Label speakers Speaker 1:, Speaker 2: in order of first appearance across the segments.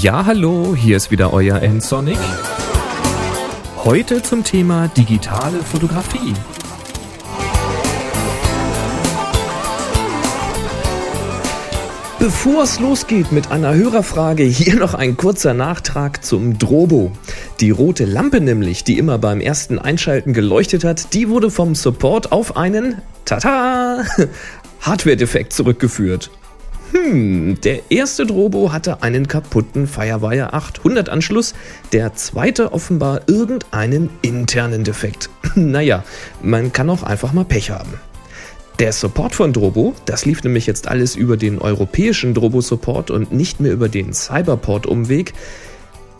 Speaker 1: Ja, hallo, hier ist wieder euer N-Sonic. Heute zum Thema digitale Fotografie. Bevor es losgeht mit einer Hörerfrage, hier noch ein kurzer Nachtrag zum Drobo. Die rote Lampe nämlich, die immer beim ersten Einschalten geleuchtet hat, die wurde vom Support auf einen, tata, Hardware-Defekt zurückgeführt. Hm, der erste Drobo hatte einen kaputten Firewire 800 Anschluss, der zweite offenbar irgendeinen internen Defekt. naja, man kann auch einfach mal Pech haben. Der Support von Drobo, das lief nämlich jetzt alles über den europäischen Drobo-Support und nicht mehr über den Cyberport-Umweg.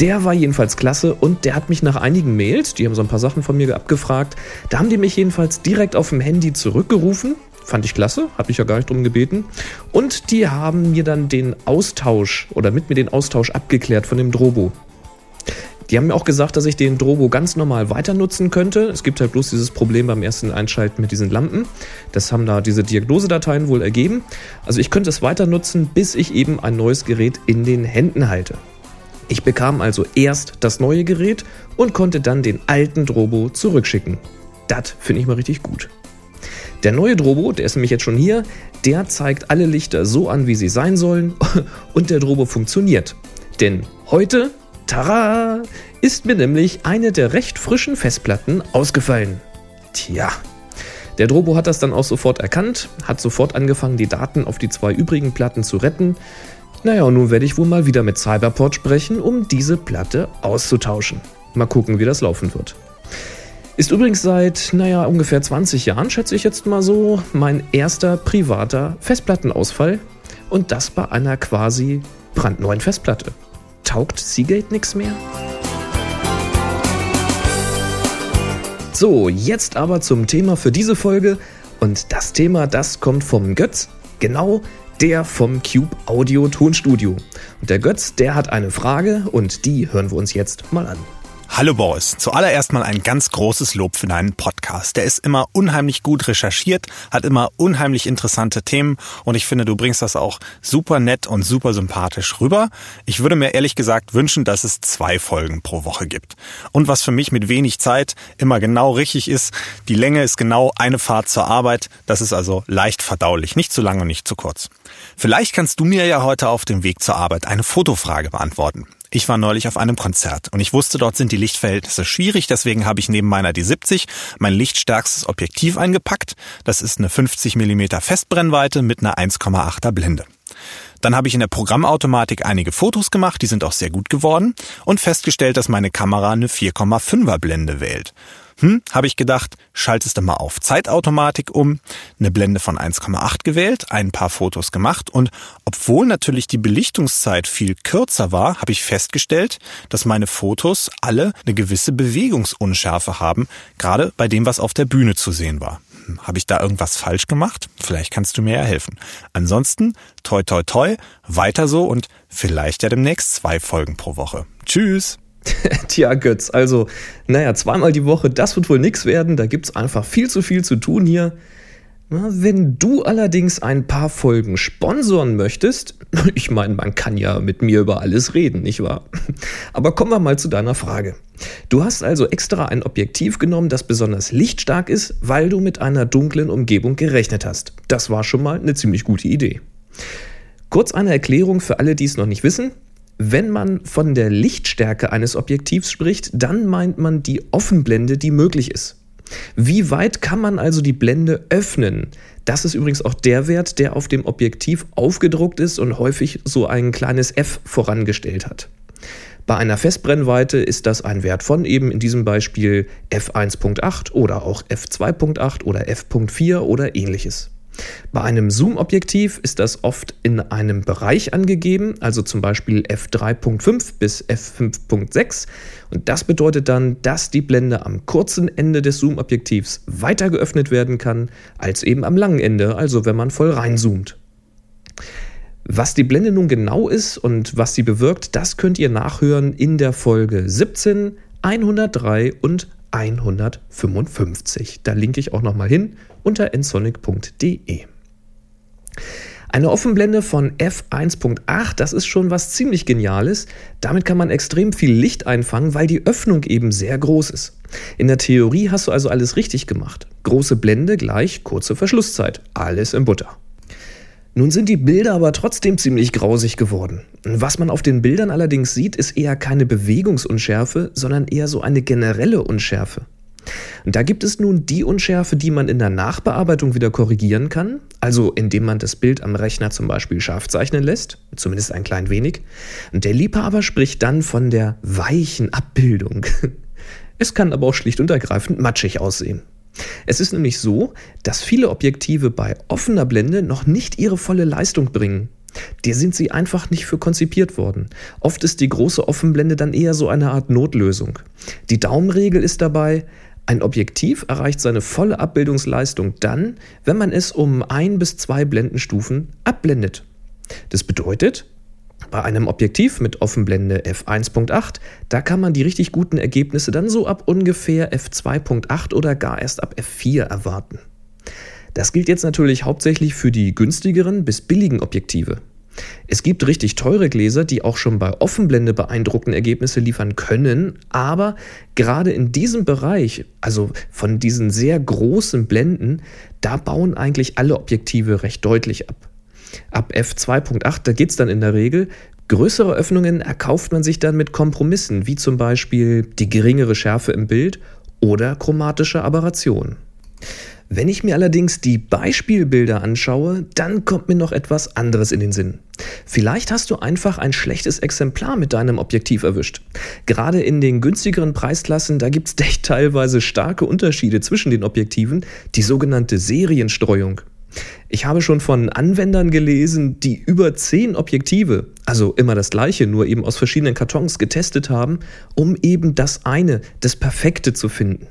Speaker 1: Der war jedenfalls klasse und der hat mich nach einigen Mails, die haben so ein paar Sachen von mir abgefragt, da haben die mich jedenfalls direkt auf dem Handy zurückgerufen. Fand ich klasse, habe ich ja gar nicht drum gebeten. Und die haben mir dann den Austausch oder mit mir den Austausch abgeklärt von dem Drobo. Die haben mir auch gesagt, dass ich den Drobo ganz normal weiter nutzen könnte. Es gibt halt bloß dieses Problem beim ersten Einschalten mit diesen Lampen. Das haben da diese Diagnosedateien wohl ergeben. Also ich könnte es weiter nutzen, bis ich eben ein neues Gerät in den Händen halte. Ich bekam also erst das neue Gerät und konnte dann den alten Drobo zurückschicken. Das finde ich mal richtig gut. Der neue Drobo, der ist nämlich jetzt schon hier, der zeigt alle Lichter so an, wie sie sein sollen und der Drobo funktioniert. Denn heute Tara! Ist mir nämlich eine der recht frischen Festplatten ausgefallen. Tja. Der Drobo hat das dann auch sofort erkannt, hat sofort angefangen, die Daten auf die zwei übrigen Platten zu retten. Naja, und nun werde ich wohl mal wieder mit Cyberport sprechen, um diese Platte auszutauschen. Mal gucken, wie das laufen wird. Ist übrigens seit, naja, ungefähr 20 Jahren, schätze ich jetzt mal so, mein erster privater Festplattenausfall. Und das bei einer quasi brandneuen Festplatte. Taugt Seagate nichts mehr? So, jetzt aber zum Thema für diese Folge. Und das Thema, das kommt vom Götz. Genau der vom Cube Audio Tonstudio. Und der Götz, der hat eine Frage und die hören wir uns jetzt mal an.
Speaker 2: Hallo Boris, zuallererst mal ein ganz großes Lob für deinen Podcast. Der ist immer unheimlich gut recherchiert, hat immer unheimlich interessante Themen und ich finde, du bringst das auch super nett und super sympathisch rüber. Ich würde mir ehrlich gesagt wünschen, dass es zwei Folgen pro Woche gibt. Und was für mich mit wenig Zeit immer genau richtig ist, die Länge ist genau eine Fahrt zur Arbeit. Das ist also leicht verdaulich, nicht zu lang und nicht zu kurz. Vielleicht kannst du mir ja heute auf dem Weg zur Arbeit eine Fotofrage beantworten. Ich war neulich auf einem Konzert und ich wusste, dort sind die Lichtverhältnisse schwierig, deswegen habe ich neben meiner D70 mein lichtstärkstes Objektiv eingepackt. Das ist eine 50 mm Festbrennweite mit einer 1,8er Blende. Dann habe ich in der Programmautomatik einige Fotos gemacht, die sind auch sehr gut geworden und festgestellt, dass meine Kamera eine 4,5er Blende wählt. Hm, habe ich gedacht, schaltest du mal auf Zeitautomatik um, eine Blende von 1,8 gewählt, ein paar Fotos gemacht und obwohl natürlich die Belichtungszeit viel kürzer war, habe ich festgestellt, dass meine Fotos alle eine gewisse Bewegungsunschärfe haben, gerade bei dem, was auf der Bühne zu sehen war. Hm, habe ich da irgendwas falsch gemacht? Vielleicht kannst du mir ja helfen. Ansonsten, toi toi toi, weiter so und vielleicht ja demnächst zwei Folgen pro Woche. Tschüss!
Speaker 1: Tja, Götz, also, naja, zweimal die Woche, das wird wohl nichts werden. Da gibt es einfach viel zu viel zu tun hier. Wenn du allerdings ein paar Folgen sponsoren möchtest, ich meine, man kann ja mit mir über alles reden, nicht wahr? Aber kommen wir mal zu deiner Frage. Du hast also extra ein Objektiv genommen, das besonders lichtstark ist, weil du mit einer dunklen Umgebung gerechnet hast. Das war schon mal eine ziemlich gute Idee. Kurz eine Erklärung für alle, die es noch nicht wissen. Wenn man von der Lichtstärke eines Objektivs spricht, dann meint man die Offenblende, die möglich ist. Wie weit kann man also die Blende öffnen? Das ist übrigens auch der Wert, der auf dem Objektiv aufgedruckt ist und häufig so ein kleines f vorangestellt hat. Bei einer Festbrennweite ist das ein Wert von eben in diesem Beispiel f1.8 oder auch f2.8 oder f.4 oder ähnliches. Bei einem Zoom-Objektiv ist das oft in einem Bereich angegeben, also zum Beispiel f3.5 bis f5.6. Und das bedeutet dann, dass die Blende am kurzen Ende des Zoom-Objektivs weiter geöffnet werden kann, als eben am langen Ende, also wenn man voll reinzoomt. Was die Blende nun genau ist und was sie bewirkt, das könnt ihr nachhören in der Folge 17, 103 und 155. Da linke ich auch nochmal hin unter nsonic.de. Eine Offenblende von f1.8, das ist schon was ziemlich Geniales. Damit kann man extrem viel Licht einfangen, weil die Öffnung eben sehr groß ist. In der Theorie hast du also alles richtig gemacht. Große Blende gleich kurze Verschlusszeit. Alles im Butter. Nun sind die Bilder aber trotzdem ziemlich grausig geworden. Was man auf den Bildern allerdings sieht, ist eher keine Bewegungsunschärfe, sondern eher so eine generelle Unschärfe. Und da gibt es nun die Unschärfe, die man in der Nachbearbeitung wieder korrigieren kann, also indem man das Bild am Rechner zum Beispiel scharf zeichnen lässt, zumindest ein klein wenig. Und der Liebhaber spricht dann von der weichen Abbildung. Es kann aber auch schlicht und ergreifend matschig aussehen. Es ist nämlich so, dass viele Objektive bei offener Blende noch nicht ihre volle Leistung bringen. Der sind sie einfach nicht für konzipiert worden. Oft ist die große Offenblende dann eher so eine Art Notlösung. Die Daumenregel ist dabei, ein Objektiv erreicht seine volle Abbildungsleistung dann, wenn man es um ein bis zwei Blendenstufen abblendet. Das bedeutet, bei einem Objektiv mit Offenblende f1.8, da kann man die richtig guten Ergebnisse dann so ab ungefähr f2.8 oder gar erst ab f4 erwarten. Das gilt jetzt natürlich hauptsächlich für die günstigeren bis billigen Objektive. Es gibt richtig teure Gläser, die auch schon bei Offenblende beeindruckende Ergebnisse liefern können, aber gerade in diesem Bereich, also von diesen sehr großen Blenden, da bauen eigentlich alle Objektive recht deutlich ab. Ab f2.8, da geht es dann in der Regel. Größere Öffnungen erkauft man sich dann mit Kompromissen, wie zum Beispiel die geringere Schärfe im Bild oder chromatische Aberration. Wenn ich mir allerdings die Beispielbilder anschaue, dann kommt mir noch etwas anderes in den Sinn. Vielleicht hast du einfach ein schlechtes Exemplar mit deinem Objektiv erwischt. Gerade in den günstigeren Preisklassen, da gibt es echt teilweise starke Unterschiede zwischen den Objektiven, die sogenannte Serienstreuung. Ich habe schon von Anwendern gelesen, die über zehn Objektive, also immer das gleiche, nur eben aus verschiedenen Kartons getestet haben, um eben das eine, das Perfekte zu finden.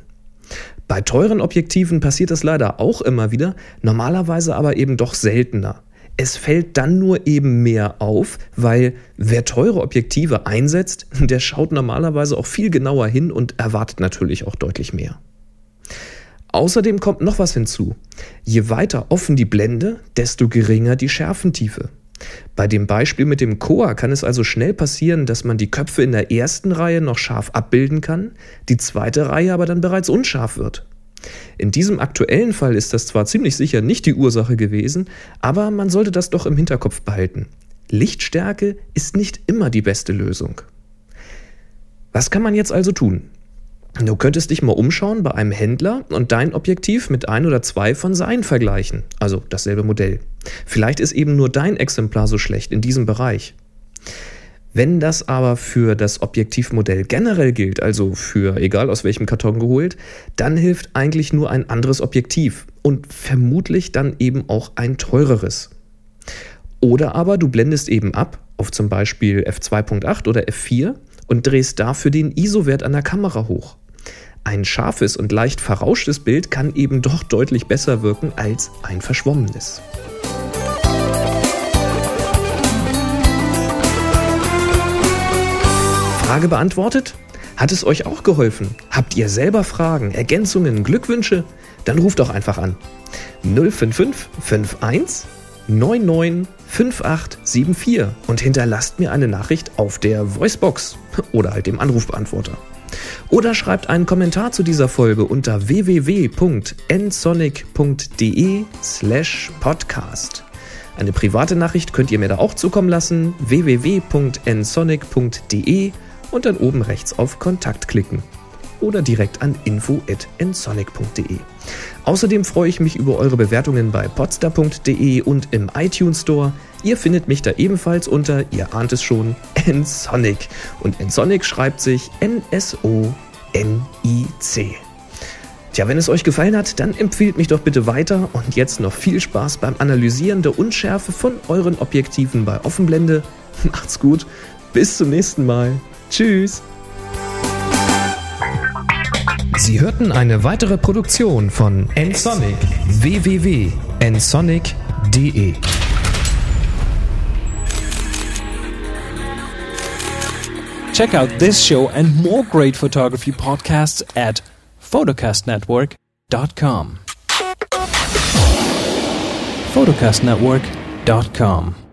Speaker 1: Bei teuren Objektiven passiert das leider auch immer wieder, normalerweise aber eben doch seltener. Es fällt dann nur eben mehr auf, weil wer teure Objektive einsetzt, der schaut normalerweise auch viel genauer hin und erwartet natürlich auch deutlich mehr. Außerdem kommt noch was hinzu. Je weiter offen die Blende, desto geringer die Schärfentiefe. Bei dem Beispiel mit dem Koa kann es also schnell passieren, dass man die Köpfe in der ersten Reihe noch scharf abbilden kann, die zweite Reihe aber dann bereits unscharf wird. In diesem aktuellen Fall ist das zwar ziemlich sicher nicht die Ursache gewesen, aber man sollte das doch im Hinterkopf behalten. Lichtstärke ist nicht immer die beste Lösung. Was kann man jetzt also tun? Du könntest dich mal umschauen bei einem Händler und dein Objektiv mit ein oder zwei von seinen vergleichen, also dasselbe Modell. Vielleicht ist eben nur dein Exemplar so schlecht in diesem Bereich. Wenn das aber für das Objektivmodell generell gilt, also für egal aus welchem Karton geholt, dann hilft eigentlich nur ein anderes Objektiv und vermutlich dann eben auch ein teureres. Oder aber du blendest eben ab auf zum Beispiel f2.8 oder f4 und drehst dafür den ISO-Wert an der Kamera hoch. Ein scharfes und leicht verrauschtes Bild kann eben doch deutlich besser wirken als ein verschwommenes. Frage beantwortet? Hat es euch auch geholfen? Habt ihr selber Fragen, Ergänzungen, Glückwünsche? Dann ruft doch einfach an. 055 51 99 5874 und hinterlasst mir eine Nachricht auf der Voicebox oder halt dem Anrufbeantworter. Oder schreibt einen Kommentar zu dieser Folge unter www.nsonic.de slash podcast. Eine private Nachricht könnt ihr mir da auch zukommen lassen, www.nsonic.de und dann oben rechts auf Kontakt klicken oder direkt an info.nsonic.de. Außerdem freue ich mich über eure Bewertungen bei podstar.de und im iTunes Store. Ihr findet mich da ebenfalls unter, ihr ahnt es schon, nsonic. Und nsonic schreibt sich N-S-O-N-I-C. Tja, wenn es euch gefallen hat, dann empfehlt mich doch bitte weiter und jetzt noch viel Spaß beim Analysieren der Unschärfe von euren Objektiven bei Offenblende. Macht's gut, bis zum nächsten Mal. Tschüss. Sie hörten eine weitere Produktion von nsonic www.nsonic.de
Speaker 3: Check out this show and more great photography podcasts at photocastnetwork.com. Photocast Network photography.com.